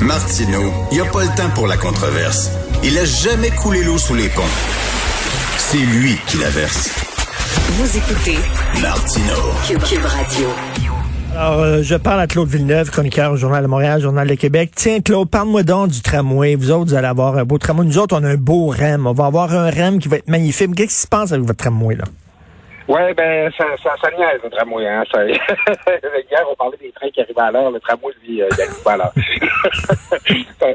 Martineau, il n'y a pas le temps pour la controverse. Il a jamais coulé l'eau sous les ponts. C'est lui qui la verse. Vous écoutez Martino. Cube, Radio. Alors, euh, je parle à Claude Villeneuve, chroniqueur au Journal de Montréal, Journal de Québec. Tiens, Claude, parle-moi donc du tramway. Vous autres, vous allez avoir un beau tramway. Nous autres, on a un beau REM. On va avoir un REM qui va être magnifique. Qu'est-ce qui se passe avec votre tramway, là? Ouais, ben, ça, ça, ça niaise, le tramway, hein. Ça, hier, on parlait des trains qui arrivaient à l'heure. Le tramway, lui, euh, il arrive pas à l'heure. ça,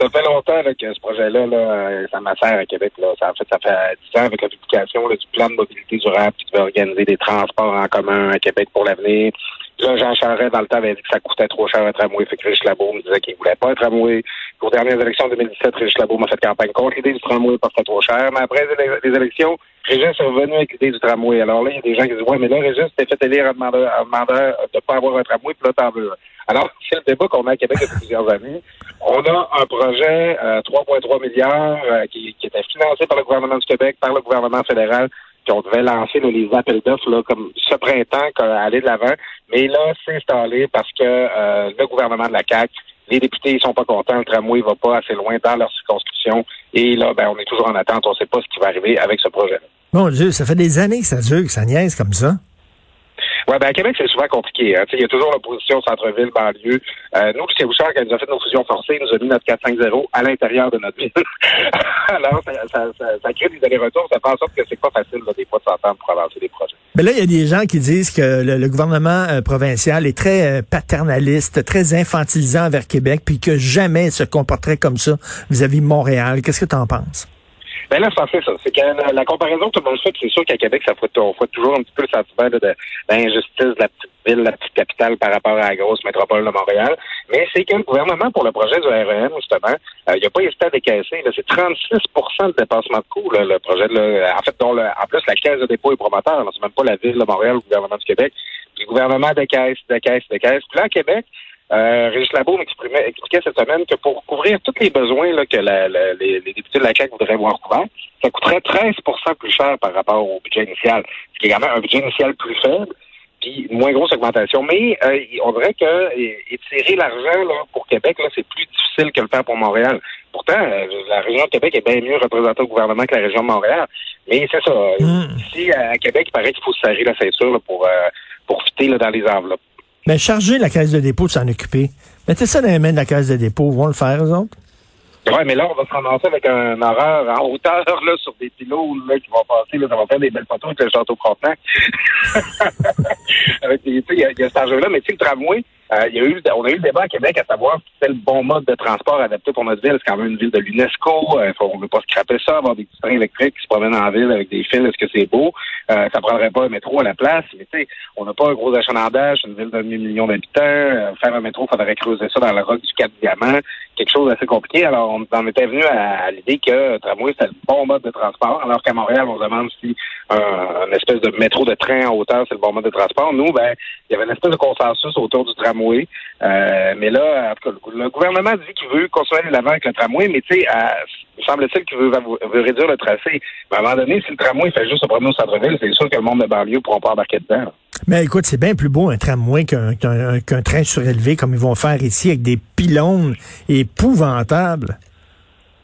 ça fait longtemps là, que ce projet-là, là, euh, ça m'assère à Québec. Là. Ça, en fait, ça fait 10 ans avec la publication là, du plan de mobilité durable qui devait organiser des transports en commun à Québec pour l'avenir. Là, Jean Charest, dans le temps, avait dit que ça coûtait trop cher un tramway. Fait que Labo me disait qu'il voulait pas un tramway. Aux dernières élections de 2017, Rich Labo m'a fait campagne contre l'idée du tramway parce que c'était trop cher. Mais après les, élections, Régis est revenu avec l'idée du tramway. Alors là, il y a des gens qui disent, ouais, mais là, Régis t'es fait élire en demandant de pas avoir un tramway, puis là, t'en veux. Alors, c'est le débat qu'on a à Québec depuis plusieurs années. On a un projet, euh, 3,3 milliards, euh, qui, qui était financé par le gouvernement du Québec, par le gouvernement fédéral, qu'on devait lancer là, les appels d'offres là, comme ce printemps, aller de l'avant. Mais là, c'est installé parce que euh, le gouvernement de la CAQ, les députés ils sont pas contents, le tramway va pas assez loin dans leur circonscription. Et là, ben, on est toujours en attente, on ne sait pas ce qui va arriver avec ce projet-là. Mon Dieu, ça fait des années que ça dure, que ça niaise comme ça. Ouais, ben à Québec, c'est souvent compliqué. Hein. Il y a toujours l'opposition centre-ville, banlieue. Euh, nous, c'est Bouchard qui nous a fait nos fusions forcées, nous a mis notre 4-5-0 à l'intérieur de notre ville. Alors, ça, ça, ça, crée des allers-retours. Ça fait en sorte que c'est pas facile, là, des fois, de s'entendre pour avancer des projets. Mais là, il y a des gens qui disent que le, gouvernement euh, provincial est très euh, paternaliste, très infantilisant vers Québec, puis que jamais se comporterait comme ça vis-à-vis de Montréal. Qu'est-ce que tu en penses? Ben là, c'est ça. C'est que la, la, comparaison que tout le monde fait, c'est sûr qu'à Québec, ça fait, on fait toujours un petit peu le sentiment de, d'injustice de la petite ville, la petite capitale par rapport à la grosse métropole de Montréal. Mais c'est que le gouvernement, pour le projet du REM, justement, euh, il n'a pas hésité à décaisser. Là, c'est 36% de dépassement de coûts, là, le projet. Là, en fait, dont le, en plus, la caisse de dépôt est promoteur. C'est même pas la ville de Montréal ou le gouvernement du Québec. Puis le gouvernement décaisse, décaisse, décaisse. Puis là, à Québec, euh, Régis Labo expliquait cette semaine que pour couvrir tous les besoins là, que la, la, les, les, députés de la CAQ voudraient voir couverts, ça coûterait 13% plus cher par rapport au budget initial, ce qui est quand même un budget initial plus faible, puis une moins grosse augmentation. Mais euh, on dirait que étirer l'argent pour Québec, là, c'est plus difficile que le faire pour Montréal. Pourtant, euh, la région de Québec est bien mieux représentée au gouvernement que la région de Montréal. Mais c'est ça. Mm. Ici, à Québec, il paraît qu'il faut se serrer la ceinture là, pour, euh, pour fitter là, dans les enveloppes. Mais charger la caisse de dépôt de s'en occuper. Mettez ça dans les mains de la caisse de dépôt. Ils vont le faire, eux autres. Oui, mais là, on va se ramasser avec un horreur en hauteur là, sur des pylônes là, qui vont passer. Là, ça va faire des belles photos avec le château Frontenac. il y, a, y a cet enjeu-là, mais tu sais, le tramway, euh, y a eu, on a eu le débat à Québec à savoir si c'était le bon mode de transport adapté pour notre ville. C'est quand même une ville de l'UNESCO. Euh, on ne veut pas scraper ça, avoir des trains électriques qui se promènent en ville avec des fils. Est-ce que c'est beau? Euh, ça prendrait pas un métro à la place. Mais tu on n'a pas un gros achalandage, une ville de millions d'habitants. Euh, faire un métro, il faudrait creuser ça dans la roque du Cap Diamant. Quelque chose d'assez compliqué. Alors, on en était venu à, l'idée que tramway, c'était le bon mode de transport. Alors qu'à Montréal, on se demande si un, espèce de métro de train en hauteur, c'est le bon mode de transport. Nous, ben, il y avait une espèce de consensus autour du tramway. Euh, mais là, en tout cas, le gouvernement dit qu'il veut continuer l'avant avec le tramway, mais tu sais, il semble-t-il qu'il veut, veut, réduire le tracé. Mais à un moment donné, si le tramway fait juste se promener au centre-ville, c'est sûr que le monde de banlieue ne pourra pas embarquer dedans. Mais écoute, c'est bien plus beau un tramway qu'un train surélevé comme ils vont faire ici avec des pylônes épouvantables.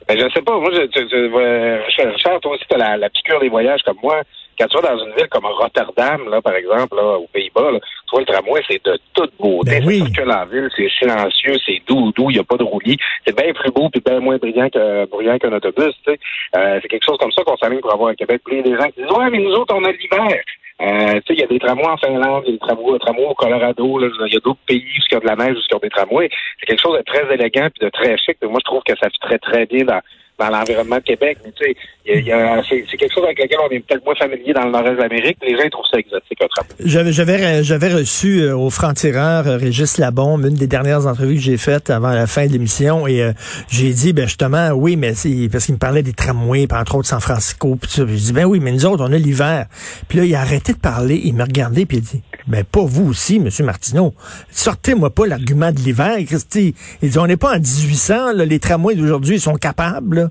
Ben, je sais pas. Moi, je, je, Richard, toi aussi, tu as la, la piqûre des voyages comme moi. Quand tu vas dans une ville comme Rotterdam, là, par exemple, là, aux Pays-Bas, tu vois, le tramway, c'est de toute beauté. Ben oui. Ça circule en ville, c'est silencieux, c'est doux, doux, il n'y a pas de roulis. C'est bien plus beau puis bien moins brillant que brillant qu'un autobus, tu sais. Euh, c'est quelque chose comme ça qu'on s'aligne pour avoir un Québec. Puis il y a des gens qui disent Ouais, mais nous autres, on a l'hiver. Euh, tu sais, il y a des tramways en Finlande, il y a des tramways, tramways au Colorado, il y a d'autres pays où il y a de la neige, où il y a des tramways. C'est quelque chose de très élégant puis de très chic. Moi, je trouve que ça fit très, très bien dans dans l'environnement de Québec. Mais tu sais, c'est quelque chose avec lequel on est peut-être moins familier dans le nord-est de l'Amérique. Les gens trouvent ça exotique. J'avais, j'avais, reçu euh, au franc-tireur euh, Régis Labombe, une des dernières entrevues que j'ai faites avant la fin de l'émission, et euh, j'ai dit, ben justement, oui, mais c'est parce qu'il me parlait des tramways, puis entre autres San Francisco, puis ça. Je dis, ben oui, mais nous autres, on a l'hiver. Puis là, il a arrêté de parler, il m'a regardé, puis il a dit, ben pas vous aussi, Monsieur Martineau. Sortez-moi pas l'argument de l'hiver, Christy. Il dit, on n'est pas en 1800, là, les tramways d'aujourd'hui sont capables.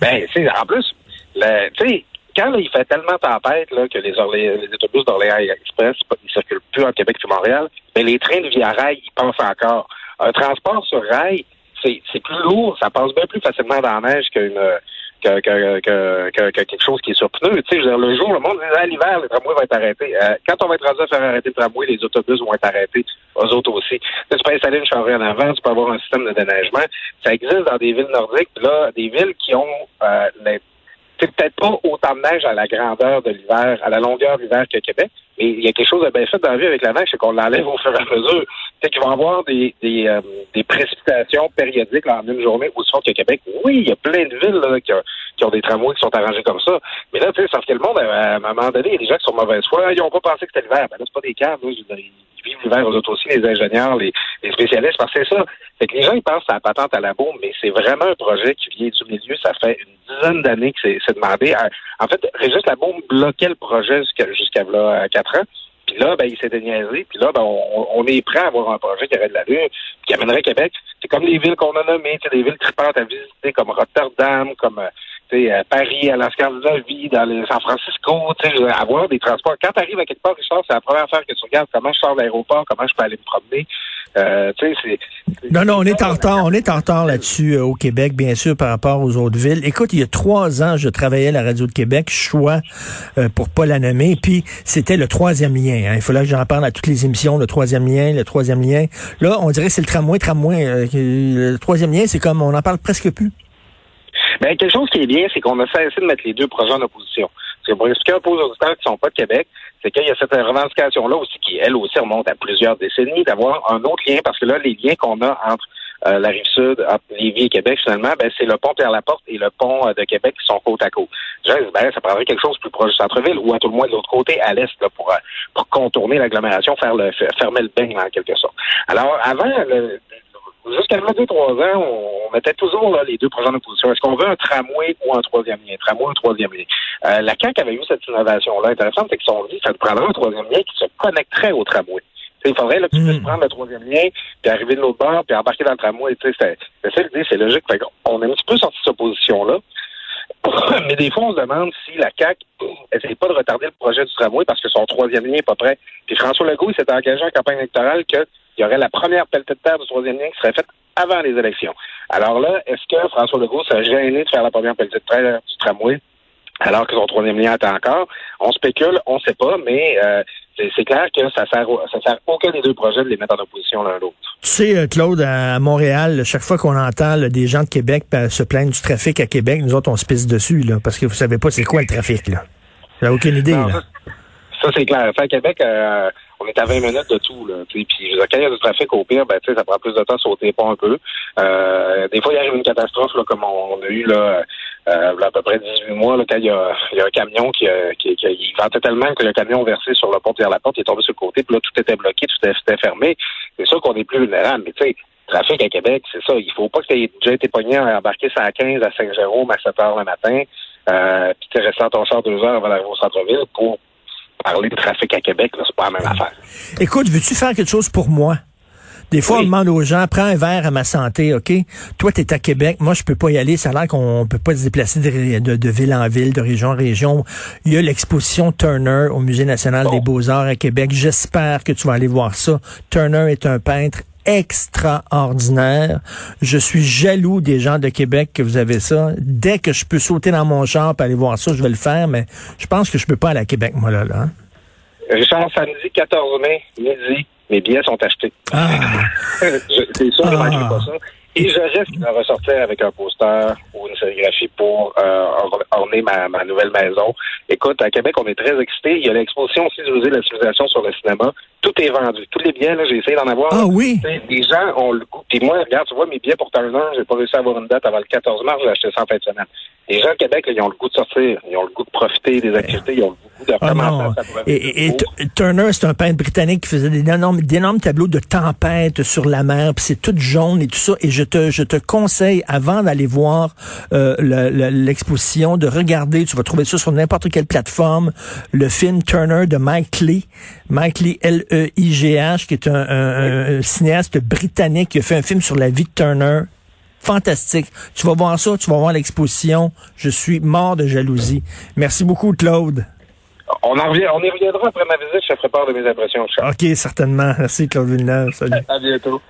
Ben, tu sais, en plus, tu sais, quand il fait tellement tempête que les, les autobus d'Orléans Express ils circulent plus en Québec que Montréal, ben, les trains de via rail, ils passent encore. Un transport sur rail, c'est plus lourd, ça passe bien plus facilement dans la neige qu'une que, que, que, que, quelque chose qui est sur pneu. Tu sais, le jour, le monde dit à l'hiver, le tramway va être arrêté. Euh, quand on va être rendu à faire arrêter le tramway, les autobus vont être arrêtés, eux autres aussi. Tu, peux installer une charrue en avant, tu peux avoir un système de déneigement. Ça existe dans des villes nordiques, là, des villes qui ont euh, peut-être pas autant de neige à la grandeur de l'hiver, à la longueur de l'hiver que Québec, mais il y a quelque chose de bien fait dans la vie avec la neige, c'est qu'on l'enlève au fur et à mesure. C'est qu'ils vont avoir des, des, euh, des précipitations périodiques en une journée aussi fortes que Québec. Oui, il y a plein de villes là, qui, ont, des tramways qui sont arrangés comme ça. Mais là, tu sais, sauf que le monde, à un moment donné, il y a des gens qui sont mauvaise foi. Ils n'ont pas pensé que c'était l'hiver. Ben là, c'est pas des cas. Ils vivent l'hiver, eux autres aussi, les ingénieurs, les, spécialistes, parce que c'est ça. C'est que les gens, ils pensent à la patente à la bombe, mais c'est vraiment un projet qui vient du milieu. Ça fait une dizaine d'années que c'est demandé. En fait, Régis bombe bloquait le projet jusqu'à jusqu'à quatre ans. Puis là, ben, il s'est déniaisé. Puis là, ben, on, est prêt à avoir un projet qui aurait de l'allure, qui amènerait Québec. C'est comme les villes qu'on a nommées, des villes tripantes à visiter, comme Rotterdam, comme euh, à Paris, à la Scandinavie, dans les San Francisco, avoir des transports. Quand tu arrives à quelque part, Richard, c'est la première affaire que tu regardes comment je sors de l'aéroport, comment je peux aller me promener. Euh, non, non, on est en retard, on est en retard là-dessus euh, au Québec, bien sûr, par rapport aux autres villes. Écoute, il y a trois ans, je travaillais à la Radio de Québec, choix euh, pour pas la nommer, puis c'était le troisième lien. Hein. Il fallait que j'en parle à toutes les émissions, le troisième lien, le troisième lien. Là, on dirait que c'est le tramway, tramway. Euh, le troisième lien, c'est comme, on en parle presque plus. Mais quelque chose qui est bien, c'est qu'on a cessé de mettre les deux projets en opposition. Que pour expliquer un peu aux auditeurs qui ne sont pas de Québec, c'est qu'il y a cette revendication-là aussi qui, elle aussi, remonte à plusieurs décennies, d'avoir un autre lien, parce que là, les liens qu'on a entre euh, la rive sud, Lévis et Québec, finalement, ben, c'est le pont Pierre-Laporte et le pont euh, de Québec qui sont côte à côte. Ben, ça prendrait quelque chose de plus proche du centre-ville, ou à tout le moins de l'autre côté, à l'est, pour, euh, pour contourner l'agglomération, faire le fermer le bain en quelque sorte. Alors, avant, le, Jusqu'à deux, trois ans, on, mettait toujours là, les deux projets en opposition. Est-ce qu'on veut un tramway ou un troisième lien? Tramway ou un troisième lien? Euh, la CAQ avait eu cette innovation-là intéressante, c'est qu'ils sont dit ça prendrait un troisième lien qui se connecterait au tramway. il faudrait là, que tu puisses hmm. prendre le troisième lien, puis arriver de l'autre bord, puis embarquer dans le tramway. C'est c'est logique. Fait on a un petit peu sorti de cette position-là. Mais des fois, on se demande si la CAQ n'essaie pas de retarder le projet du tramway parce que son troisième lien n'est pas prêt. Puis François Legault, il s'était engagé en campagne électorale qu'il y aurait la première pelletée de terre du troisième lien qui serait faite avant les élections. Alors là, est-ce que François Legault serait gêné de faire la première pelletée de terre du tramway alors que son troisième lien attend encore? On spécule, on ne sait pas, mais euh, c'est clair que ça sert, ça sert aucun des deux projets de les mettre en opposition l'un l'autre. Tu sais, euh, Claude, à Montréal, chaque fois qu'on entend des gens de Québec se plaindre du trafic à Québec, nous autres, on se pisse dessus, là, parce que vous savez pas c'est quoi le trafic, là. Vous n'avez aucune idée, là. Ça, c'est clair. à Québec, euh, on est à 20 minutes de tout. Là, puis quand il y a du trafic au pire, ben, ça prend plus de temps à sauter pas un peu. Euh, des fois, il arrive une catastrophe là, comme on, a eu là, euh, à peu près 18 mois, là, quand il y, a, il y a un camion qui, qui, qui il ventait tellement que le camion versé sur le pont vers la porte, il est tombé sur le côté, puis là, tout était bloqué, tout était fermé. C'est sûr qu'on est plus vulnérable. Mais tu sais, trafic à Québec, c'est ça. Il faut pas que tu aies déjà été pogné à embarquer ça à 15 à Saint-Jérôme à 7 heures le matin, euh, puis tu es resté à ton char deux heures avant d'arriver au centre-ville pour parler de trafic à Québec, c'est pas la même affaire. Écoute, veux-tu faire quelque chose pour moi? Des fois, on demande aux gens, prends un verre à ma santé, OK? Toi, tu es à Québec, moi, je peux pas y aller. Ça a l'air qu'on peut pas se déplacer de, ville en ville, de région en région. Il y a l'exposition Turner au Musée national des beaux-arts à Québec. J'espère que tu vas aller voir ça. Turner est un peintre extraordinaire. Je suis jaloux des gens de Québec que vous avez ça. Dès que je peux sauter dans mon champ et aller voir ça, je vais le faire, mais je pense que je peux pas aller à Québec, moi, là. là. Richard, samedi 14 mai, midi, mes billets sont achetés. Ah. C'est sûr, je ne pas ça. Et je risque de ressortir avec un poster pour euh, orner ma, ma, nouvelle maison. Écoute, à Québec, on est très excités. Il y a l'exposition aussi du musée de la civilisation sur le cinéma tout est vendu. Tous les billets, là, j'ai essayé d'en avoir. Ah oui? Les gens ont le goût. Puis moi, regarde, tu vois, mes billets pour Turner, j'ai pas réussi à avoir une date avant le 14 mars, j'ai acheté ça en fin de semaine. Les gens au Québec, ils ont le goût de sortir, ils ont le goût de profiter des activités, ils ont le goût de Ah à savourer Et, Turner, c'est un peintre britannique qui faisait d'énormes, tableaux de tempête sur la mer, puis c'est tout jaune et tout ça. Et je te, je te conseille, avant d'aller voir euh, le- le- l'exposition, de regarder, tu vas trouver ça sur n'importe quelle plateforme, le film Turner de Mike Lee, Mike Lee, L-E-I-G-H, qui est un, un- un cinéaste britannique qui a fait un film sur la vie de Turner. Fantastique. Tu vas voir ça, tu vas voir l'exposition. Je suis mort de jalousie. Merci beaucoup, Claude. On en revient, on y reviendra après ma visite, je te ferai part de mes impressions. Charles. OK, certainement. Merci, Claude Villeneuve. Salut. À bientôt.